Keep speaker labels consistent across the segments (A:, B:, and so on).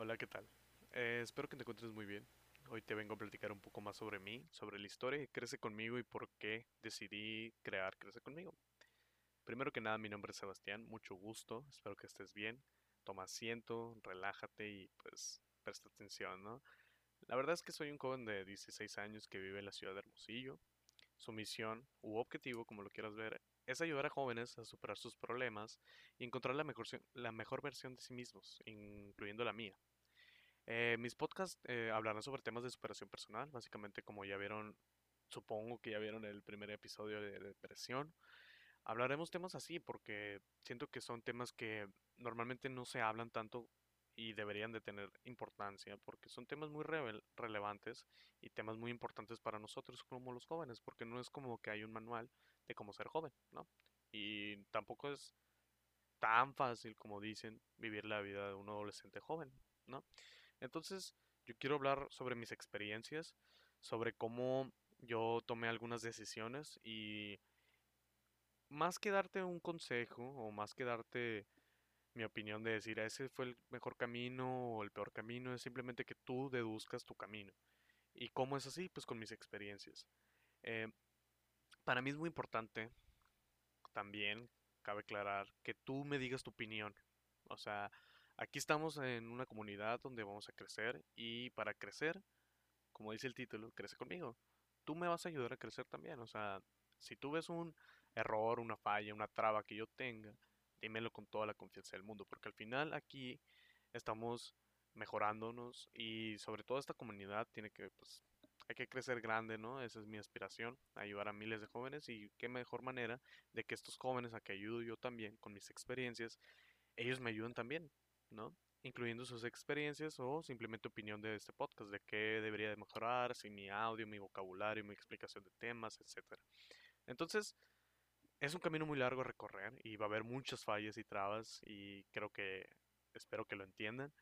A: Hola, ¿qué tal? Eh, espero que te encuentres muy bien. Hoy te vengo a platicar un poco más sobre mí, sobre la historia de Crece conmigo y por qué decidí crear Crece conmigo. Primero que nada, mi nombre es Sebastián, mucho gusto, espero que estés bien. Toma asiento, relájate y pues presta atención, ¿no? La verdad es que soy un joven de 16 años que vive en la ciudad de Hermosillo. Su misión u objetivo, como lo quieras ver, es ayudar a jóvenes a superar sus problemas y encontrar la mejor, la mejor versión de sí mismos, incluyendo la mía. Eh, mis podcasts eh, hablarán sobre temas de superación personal, básicamente como ya vieron, supongo que ya vieron el primer episodio de, depresión. Hablaremos temas así porque siento que son temas que normalmente no se hablan tanto y deberían de tener importancia porque son temas muy relevantes y temas muy importantes para nosotros como los jóvenes porque no es como que hay un manual de cómo ser joven, ¿no? Y tampoco es tan fácil como dicen vivir la vida de un adolescente joven, ¿no? Entonces, yo quiero hablar sobre mis experiencias, sobre cómo yo tomé algunas decisiones y más que darte un consejo o más que darte mi opinión de decir ese fue el mejor camino o el peor camino, es simplemente que tú deduzcas tu camino. ¿Y cómo es así? Pues con mis experiencias. Eh, para mí es muy importante también, cabe aclarar, que tú me digas tu opinión. O sea, Aquí estamos en una comunidad donde vamos a crecer y para crecer, como dice el título, crece conmigo. Tú me vas a ayudar a crecer también. O sea, si tú ves un error, una falla, una traba que yo tenga, dímelo con toda la confianza del mundo, porque al final aquí estamos mejorándonos y sobre todo esta comunidad tiene que, pues, hay que crecer grande, ¿no? Esa es mi aspiración, ayudar a miles de jóvenes y qué mejor manera de que estos jóvenes a que ayudo yo también con mis experiencias, ellos me ayuden también. ¿no? Incluyendo sus experiencias o simplemente opinión de este podcast, de qué debería de mejorar, si mi audio, mi vocabulario, mi explicación de temas, etc. Entonces, es un camino muy largo a recorrer y va a haber muchas fallas y trabas y creo que espero que lo entiendan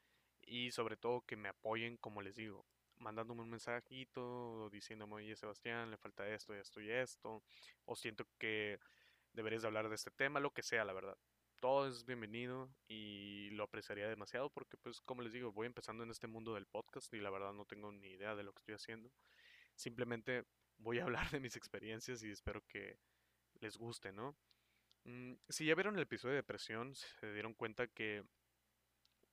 A: y sobre todo que me apoyen, como les digo, mandándome un mensajito diciéndome, oye Sebastián, le falta esto, esto y esto, o siento que deberías hablar de este tema, lo que sea, la verdad todo es bienvenido y lo apreciaría demasiado porque pues como les digo, voy empezando en este mundo del podcast y la verdad no tengo ni idea de lo que estoy haciendo. Simplemente voy a hablar de mis experiencias y espero que les guste, ¿no? Mm, si ya vieron el episodio de depresión, se dieron cuenta que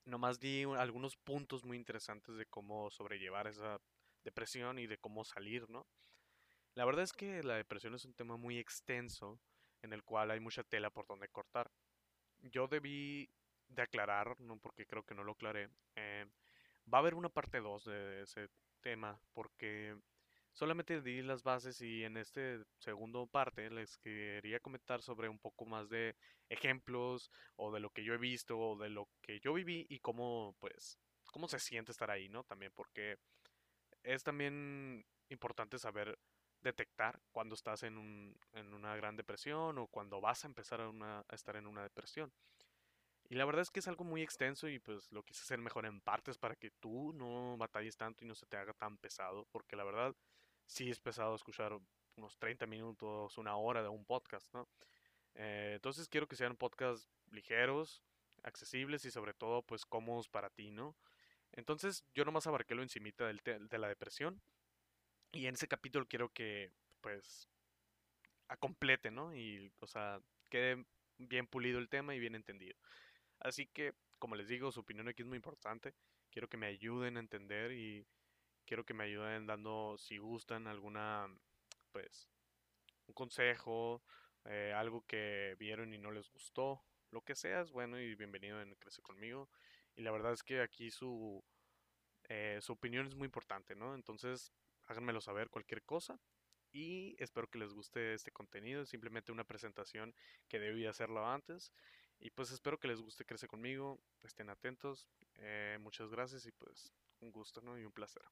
A: nomás di algunos puntos muy interesantes de cómo sobrellevar esa depresión y de cómo salir, ¿no? La verdad es que la depresión es un tema muy extenso en el cual hay mucha tela por donde cortar yo debí de aclarar, no porque creo que no lo aclaré, eh, va a haber una parte 2 de ese tema porque solamente di las bases y en este segundo parte les quería comentar sobre un poco más de ejemplos o de lo que yo he visto o de lo que yo viví y cómo pues cómo se siente estar ahí, ¿no? También porque es también importante saber detectar cuando estás en, un, en una gran depresión o cuando vas a empezar a, una, a, estar en una depresión. Y la verdad es que es algo muy extenso y pues lo quise hacer mejor en partes para que tú no batalles tanto y no se te haga tan pesado, porque la verdad sí es pesado escuchar unos 30 minutos, una hora de un podcast, ¿no? Eh, entonces quiero que sean podcasts ligeros, accesibles y sobre todo pues cómodos para ti, ¿no? Entonces yo nomás abarqué lo encimita del de la depresión y en ese capítulo quiero que, pues, a complete, ¿no? Y, o sea, quede bien pulido el tema y bien entendido. Así que, como les digo, su opinión aquí es muy importante. Quiero que me ayuden a entender y quiero que me ayuden dando, si gustan, alguna, pues, un consejo, eh, algo que vieron y no les gustó, lo que sea es bueno y bienvenido en Crece conmigo. Y la verdad es que aquí su, eh, su opinión es muy importante, ¿no? Entonces, háganmelo saber cualquier cosa. Y espero que les guste este contenido. Es simplemente una presentación que debí hacerlo antes. Y pues espero que les guste Crece conmigo. Estén atentos. Eh, muchas gracias y pues un gusto ¿no? y un placer.